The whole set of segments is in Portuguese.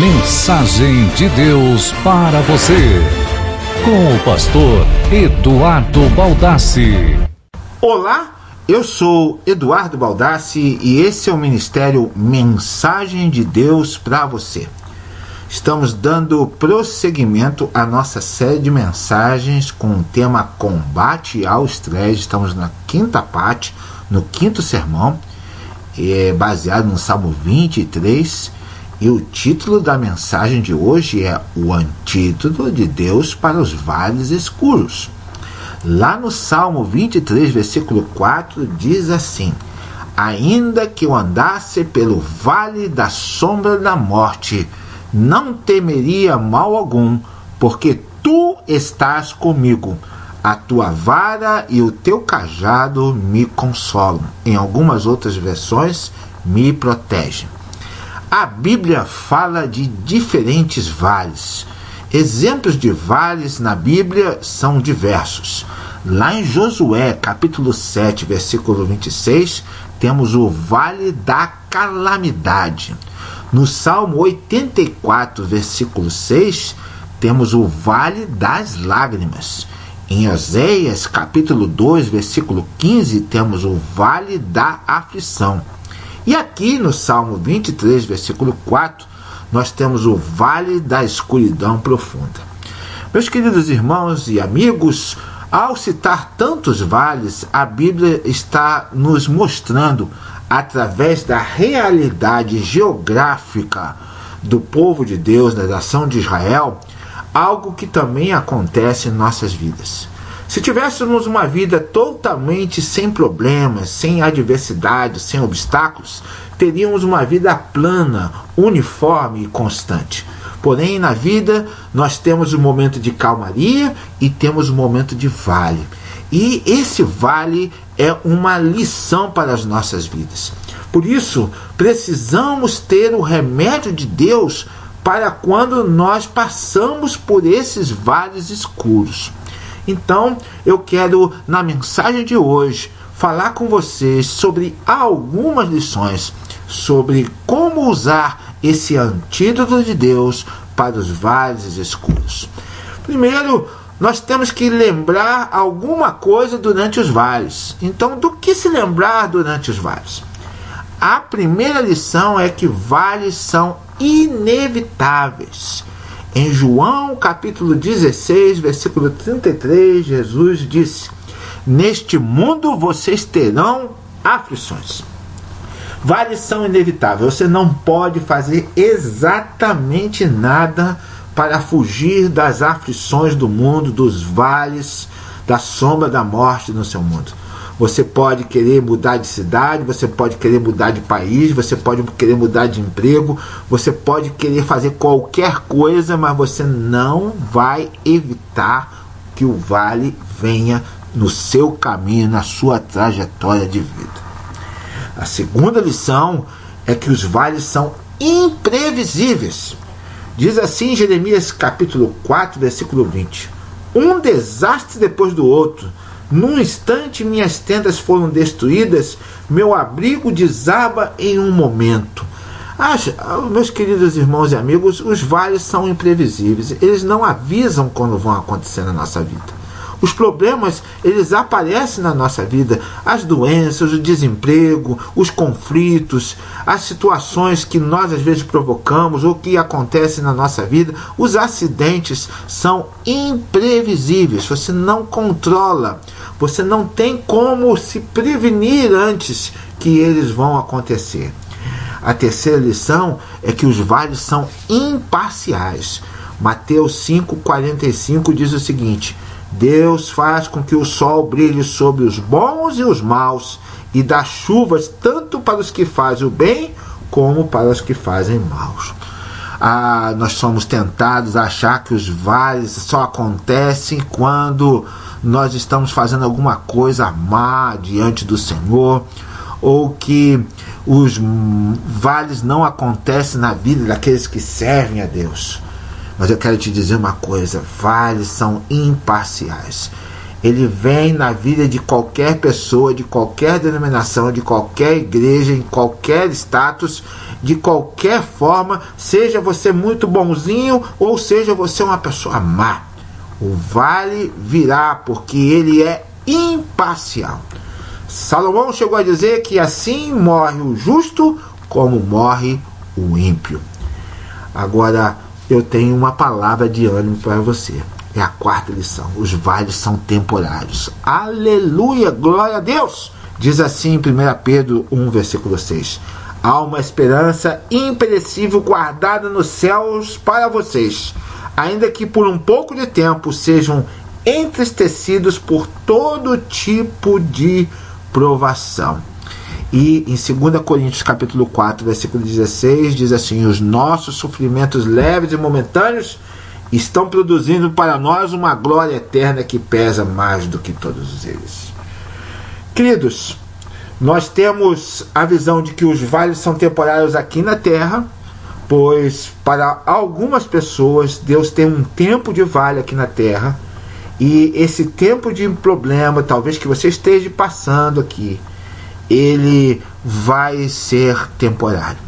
Mensagem de Deus para você. Com o pastor Eduardo Baldassi. Olá, eu sou Eduardo Baldassi e esse é o ministério Mensagem de Deus para você. Estamos dando prosseguimento à nossa série de mensagens com o tema Combate ao Estresse. Estamos na quinta parte, no quinto sermão, é baseado no Salmo 23 e o título da mensagem de hoje é O Antídoto de Deus para os Vales Escuros. Lá no Salmo 23, versículo 4, diz assim: Ainda que eu andasse pelo vale da sombra da morte, não temeria mal algum, porque tu estás comigo. A tua vara e o teu cajado me consolam. Em algumas outras versões, me protegem. A Bíblia fala de diferentes vales. Exemplos de vales na Bíblia são diversos. Lá em Josué, capítulo 7, versículo 26, temos o vale da calamidade. No Salmo 84, versículo 6, temos o vale das lágrimas. Em Oséias, capítulo 2, versículo 15, temos o vale da aflição. E aqui no Salmo 23, versículo 4, nós temos o vale da escuridão profunda. Meus queridos irmãos e amigos, ao citar tantos vales, a Bíblia está nos mostrando, através da realidade geográfica do povo de Deus, da nação de Israel, algo que também acontece em nossas vidas. Se tivéssemos uma vida totalmente sem problemas, sem adversidades, sem obstáculos, teríamos uma vida plana, uniforme e constante. Porém, na vida, nós temos um momento de calmaria e temos um momento de vale. E esse vale é uma lição para as nossas vidas. Por isso, precisamos ter o remédio de Deus para quando nós passamos por esses vales escuros. Então, eu quero, na mensagem de hoje, falar com vocês sobre algumas lições sobre como usar esse antídoto de Deus para os vales escuros. Primeiro, nós temos que lembrar alguma coisa durante os vales. Então, do que se lembrar durante os vales? A primeira lição é que vales são inevitáveis. Em João capítulo 16, versículo 33, Jesus disse: Neste mundo vocês terão aflições. Vales são inevitáveis. Você não pode fazer exatamente nada para fugir das aflições do mundo, dos vales, da sombra da morte no seu mundo. Você pode querer mudar de cidade, você pode querer mudar de país, você pode querer mudar de emprego, você pode querer fazer qualquer coisa, mas você não vai evitar que o vale venha no seu caminho, na sua trajetória de vida. A segunda lição é que os vales são imprevisíveis. Diz assim Jeremias capítulo 4, versículo 20: Um desastre depois do outro num instante minhas tendas foram destruídas, meu abrigo desaba em um momento. Ah, meus queridos irmãos e amigos, os vales são imprevisíveis. Eles não avisam quando vão acontecer na nossa vida. Os problemas, eles aparecem na nossa vida, as doenças, o desemprego, os conflitos, as situações que nós às vezes provocamos ou que acontecem na nossa vida, os acidentes são imprevisíveis. Você não controla, você não tem como se prevenir antes que eles vão acontecer. A terceira lição é que os vales são imparciais. Mateus 5,45 diz o seguinte: Deus faz com que o sol brilhe sobre os bons e os maus e dá chuvas tanto para os que fazem o bem como para os que fazem maus. Ah, nós somos tentados a achar que os vales só acontecem quando nós estamos fazendo alguma coisa má diante do Senhor, ou que os vales não acontecem na vida daqueles que servem a Deus. Mas eu quero te dizer uma coisa: vales são imparciais. ele vem na vida de qualquer pessoa, de qualquer denominação, de qualquer igreja, em qualquer status, de qualquer forma, seja você muito bonzinho ou seja você uma pessoa má. O vale virá porque ele é imparcial. Salomão chegou a dizer que assim morre o justo como morre o ímpio. Agora eu tenho uma palavra de ânimo para você. É a quarta lição. Os vales são temporários. Aleluia! Glória a Deus! Diz assim em 1 Pedro 1, versículo 6. Há uma esperança imperecível guardada nos céus para vocês, ainda que por um pouco de tempo sejam entristecidos por todo tipo de provação. E em 2 Coríntios capítulo 4, versículo 16, diz assim: Os nossos sofrimentos leves e momentâneos estão produzindo para nós uma glória eterna que pesa mais do que todos eles. Queridos, nós temos a visão de que os vales são temporários aqui na terra, pois para algumas pessoas Deus tem um tempo de vale aqui na terra, e esse tempo de problema, talvez que você esteja passando aqui, ele vai ser temporário.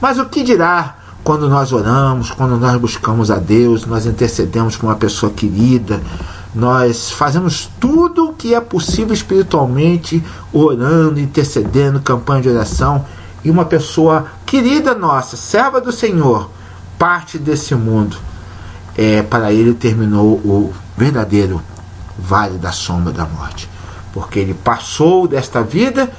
Mas o que dirá quando nós oramos, quando nós buscamos a Deus, nós intercedemos com uma pessoa querida, nós fazemos tudo o que é possível espiritualmente, orando, intercedendo, campanha de oração, e uma pessoa querida nossa, serva do Senhor, parte desse mundo. É, para ele terminou o verdadeiro vale da sombra da morte, porque ele passou desta vida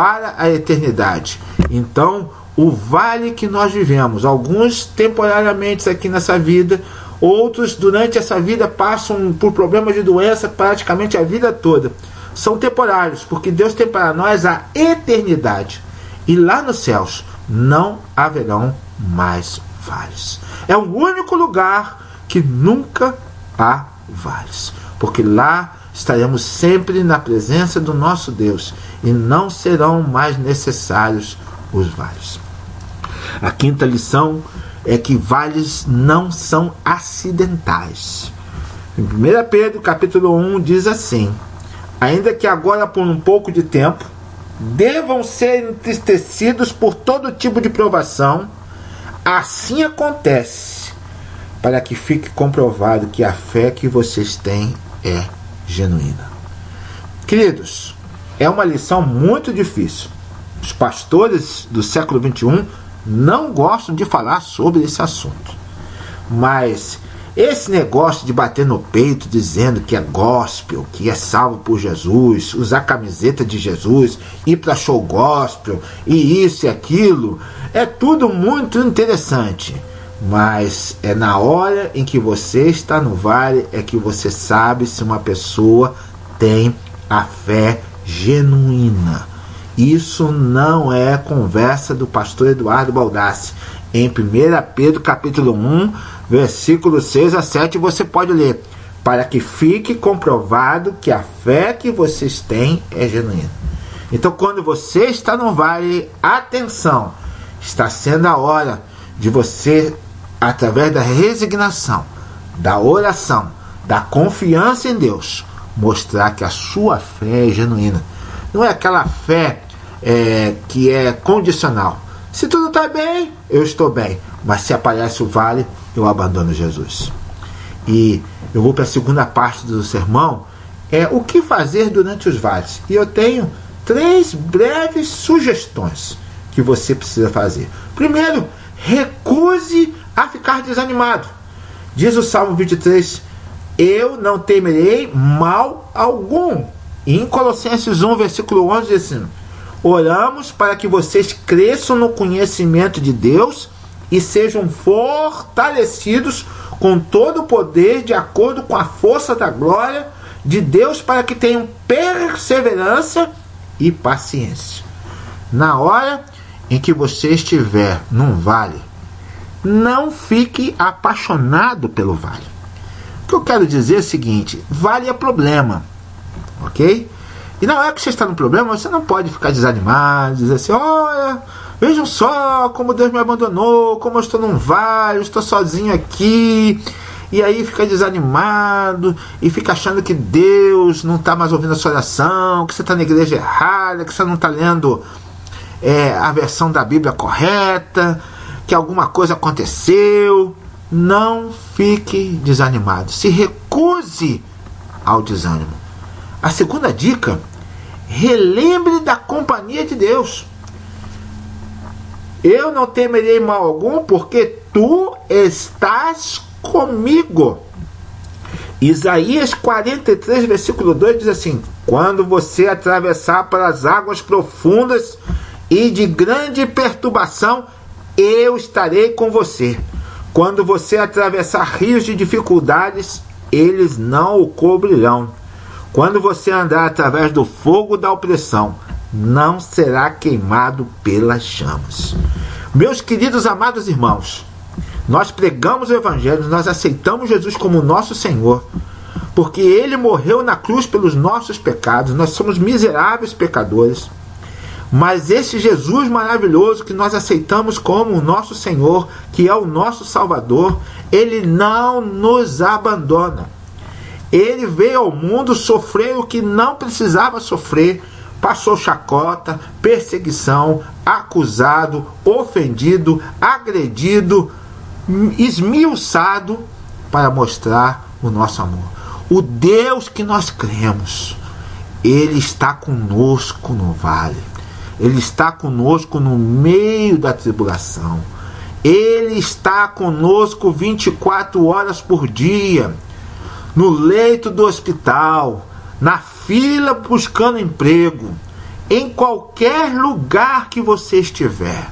para a eternidade. Então, o vale que nós vivemos. Alguns temporariamente aqui nessa vida, outros durante essa vida passam por problemas de doença praticamente a vida toda. São temporários, porque Deus tem para nós a eternidade. E lá nos céus não haverão mais vales. É o único lugar que nunca há vales, porque lá estaremos sempre na presença do nosso Deus e não serão mais necessários os vales. A quinta lição é que vales não são acidentais. Em 1 Pedro capítulo 1 diz assim: Ainda que agora por um pouco de tempo devam ser entristecidos por todo tipo de provação, assim acontece, para que fique comprovado que a fé que vocês têm é genuína. Queridos, é uma lição muito difícil. Os pastores do século 21 não gostam de falar sobre esse assunto. Mas esse negócio de bater no peito dizendo que é gospel, que é salvo por Jesus, usar camiseta de Jesus, ir para show gospel e isso e aquilo, é tudo muito interessante. Mas é na hora em que você está no vale é que você sabe se uma pessoa tem a fé genuína. Isso não é conversa do pastor Eduardo Baldassi. Em 1 Pedro capítulo 1, versículo 6 a 7, você pode ler. Para que fique comprovado que a fé que vocês têm é genuína. Então, quando você está no vale, atenção, está sendo a hora de você, através da resignação, da oração, da confiança em Deus, mostrar que a sua fé é genuína. Não é aquela fé é, que é condicional. Se tudo está bem, eu estou bem. Mas se aparece o vale, eu abandono Jesus. E eu vou para a segunda parte do sermão, é o que fazer durante os vales. E eu tenho três breves sugestões que você precisa fazer. Primeiro, recuse a ficar desanimado. Diz o Salmo 23: Eu não temerei mal algum. E em Colossenses 1, versículo 11, diz assim: Oramos para que vocês cresçam no conhecimento de Deus e sejam fortalecidos com todo o poder de acordo com a força da glória de Deus para que tenham perseverança e paciência. Na hora em que você estiver num vale, não fique apaixonado pelo vale. O que eu quero dizer é o seguinte: vale é problema, ok? E na hora que você está no problema, você não pode ficar desanimado, dizer assim: olha, vejam só como Deus me abandonou, como eu estou num vale, eu estou sozinho aqui. e aí fica desanimado e fica achando que Deus não está mais ouvindo a sua oração, que você está na igreja errada, que você não está lendo é, a versão da Bíblia correta, que alguma coisa aconteceu. Não fique desanimado. Se recuse ao desânimo. A segunda dica: relembre da companhia de Deus. Eu não temerei mal algum, porque tu estás comigo. Isaías 43, versículo 2 diz assim: Quando você atravessar pelas águas profundas e de grande perturbação, eu estarei com você. Quando você atravessar rios de dificuldades, eles não o cobrirão. Quando você andar através do fogo da opressão, não será queimado pelas chamas. Meus queridos amados irmãos, nós pregamos o Evangelho, nós aceitamos Jesus como nosso Senhor, porque Ele morreu na cruz pelos nossos pecados, nós somos miseráveis pecadores. Mas esse Jesus maravilhoso que nós aceitamos como o nosso Senhor, que é o nosso Salvador, Ele não nos abandona. Ele veio ao mundo sofrer o que não precisava sofrer passou chacota, perseguição, acusado, ofendido, agredido, esmiuçado para mostrar o nosso amor. O Deus que nós cremos, Ele está conosco no vale, Ele está conosco no meio da tribulação, Ele está conosco 24 horas por dia, no leito do hospital, na fila buscando emprego, em qualquer lugar que você estiver.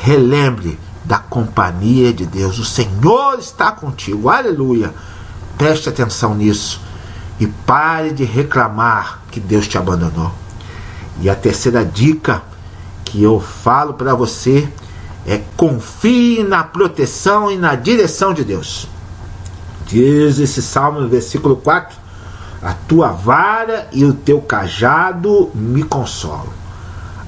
Relembre da companhia de Deus. O Senhor está contigo. Aleluia. Preste atenção nisso e pare de reclamar que Deus te abandonou. E a terceira dica que eu falo para você é confie na proteção e na direção de Deus. Diz esse salmo no versículo 4: a tua vara e o teu cajado me consolam.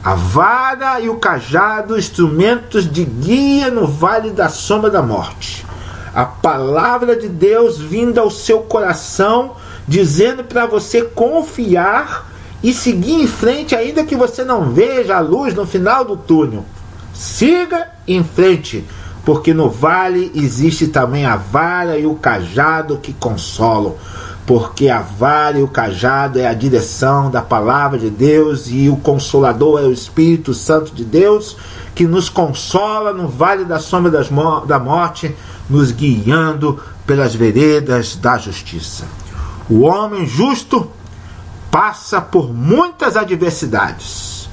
A vara e o cajado, instrumentos de guia no vale da sombra da morte. A palavra de Deus vinda ao seu coração, dizendo para você confiar e seguir em frente, ainda que você não veja a luz no final do túnel. Siga em frente, porque no vale existe também a vara e o cajado que consolam porque a vara e o cajado é a direção da palavra de Deus e o consolador é o Espírito Santo de Deus que nos consola no vale da sombra das, da morte, nos guiando pelas veredas da justiça. O homem justo passa por muitas adversidades,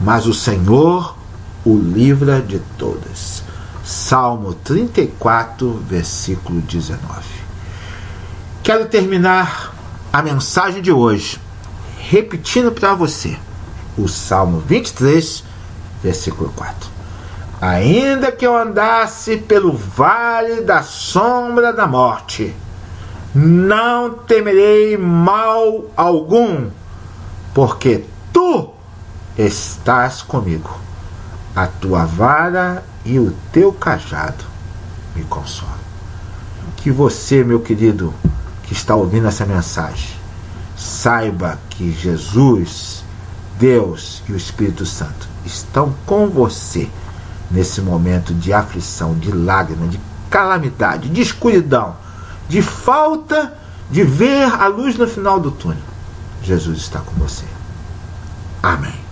mas o Senhor o livra de todas. Salmo 34, versículo 19. Quero terminar a mensagem de hoje repetindo para você o Salmo 23, versículo 4. Ainda que eu andasse pelo vale da sombra da morte, não temerei mal algum, porque tu estás comigo. A tua vara e o teu cajado me consolam. Que você, meu querido, que está ouvindo essa mensagem, saiba que Jesus, Deus e o Espírito Santo estão com você nesse momento de aflição, de lágrima, de calamidade, de escuridão, de falta de ver a luz no final do túnel. Jesus está com você. Amém.